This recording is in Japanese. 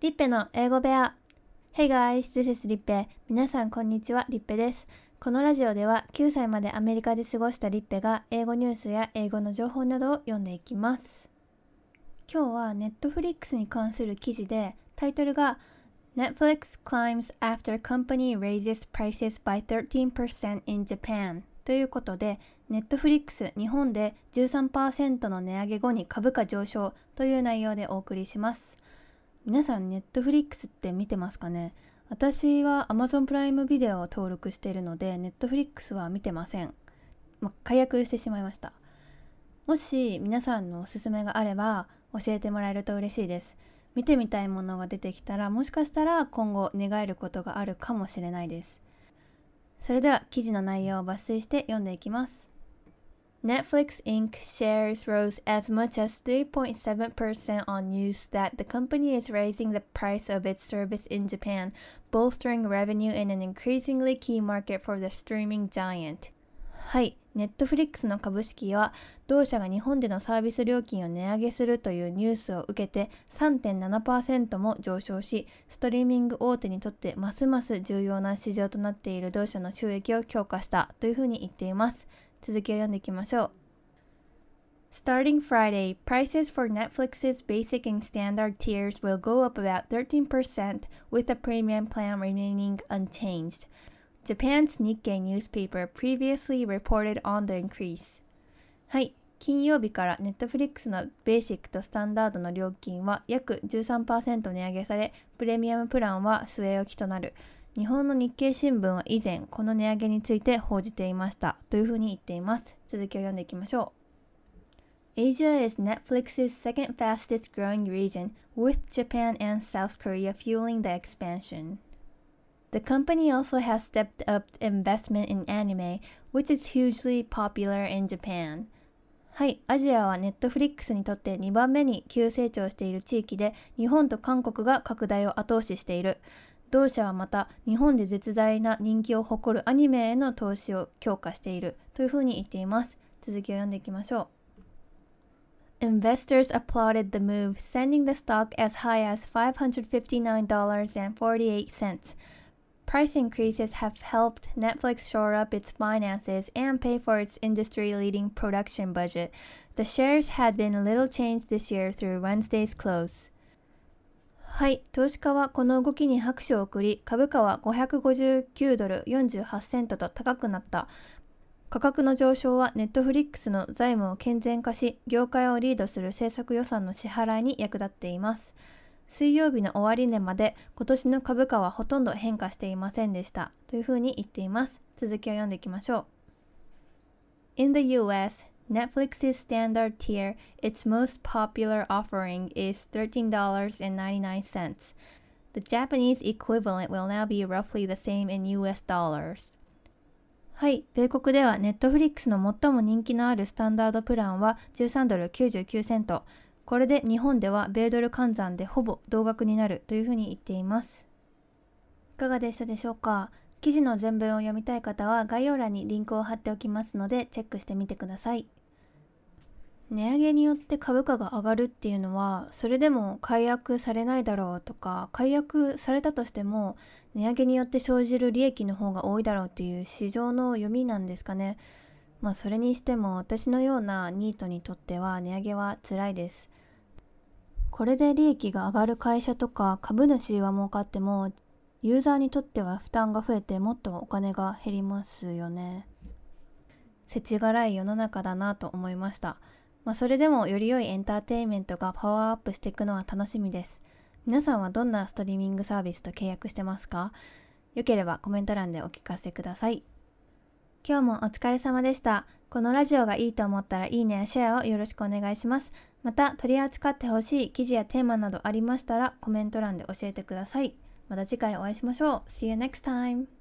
リッペの英語部屋。Hey guys, this is リッペ皆さんこんにちは、リッペです。このラジオでは9歳までアメリカで過ごしたリッペが英語ニュースや英語の情報などを読んでいきます。今日は Netflix に関する記事でタイトルが Netflix climbs after company raises prices by 13% in Japan ということで、ネットフリックス日本で13%の値上げ後に株価上昇という内容でお送りします。皆さんネットフリックスって見てますかね？私は Amazon プライムビデオを登録しているので、ネットフリックスは見てません。ま解約してしまいました。もし皆さんのおすすめがあれば教えてもらえると嬉しいです。見てみたいものが出てきたらもしかしたら今後願えることがあるかもしれないです。それでは記事の内容を抜粋して読んでいきます。Netflix Inc. shares rose as much as 3.7% on news that the company is raising the price of its service in Japan, bolstering revenue in an increasingly key market for the streaming giant. はい、ネットフリックスの株式は同社が日本でのサービス料金を値上げするというニュースを受けて3.7%も上昇し、ストリーミング大手にとってますます重要な市場となっている同社の収益を強化したというふうに言っています。続きを読んでいきましょう。Starting Friday, prices for Netflix's basic and standard tiers will go up about 13%, with the premium plan remaining unchanged. Japan's Nikkei newspaper previously reported on the increase. はい。金曜日からネットフリックスのベーシックとスタンダードの料金は約13%値上げされ、プレミアムプランは据え置きとなる。日本の日経新聞は以前この値上げについて報じていましたというふうに言っています。続きを読んでいきましょう。Asia is Netflix's second fastest growing region, with Japan and South Korea fueling the expansion. The company also has stepped up investment in anime, which is hugely popular in Japan. はい、アジアはネットフリックスにとって2番目に急成長している地域で、日本と韓国が拡大を後押ししている。同社はまた日本で絶大な人気を誇るアニメへの投資を強化しているというふうに言っています。続きを読んでいきましょう。Investors applauded the move, sending the stock as high as $559.48. Price increases have helped Netflix shore up its finances and pay for its industry leading production budget. The shares had been little changed this year through Wednesday's close. はい、投資家はこの動きに拍手を送り、株価は559ドル48セントと高くなった。価格の上昇はネットフリックスの財務を健全化し、業界をリードする政策予算の支払いに役立っています。水曜日の終値まで今年の株価はほとんど変化していませんでしたというふうに言っています。続きを読んでいきましょう。In the US, Netflix's standard tier, its most popular offering is $13.99. The Japanese equivalent will now be roughly the same in US dollars. はい、米国では Netflix の最も人気のあるスタンダードプランは13ドル99セント。これで日本では米ドル換算でほぼ同額になるというふうに言っています。いかがでしたでしょうか？記事の全文を読みたい方は概要欄にリンクを貼っておきますのでチェックしてみてください。値上げによって株価が上がるっていうのはそれでも解約されないだろうとか解約されたとしても値上げによって生じる利益の方が多いだろうっていう市場の読みなんですかね。まあそれにしても私のようなニートにとっては値上げは辛いです。これで利益が上がる会社とか株主は儲かってもユーザーにとっては負担が増えてもっとお金が減りますよね。世知辛い世の中だなと思いました。まあ、それでもより良いエンターテインメントがパワーアップしていくのは楽しみです。皆さんはどんなストリーミングサービスと契約してますか？よければコメント欄でお聞かせください。今日もお疲れ様でした。このラジオがいいと思ったらいいねやシェアをよろしくお願いします。また取り扱ってほしい記事やテーマなどありましたらコメント欄で教えてください。また次回お会いしましょう。See you next time!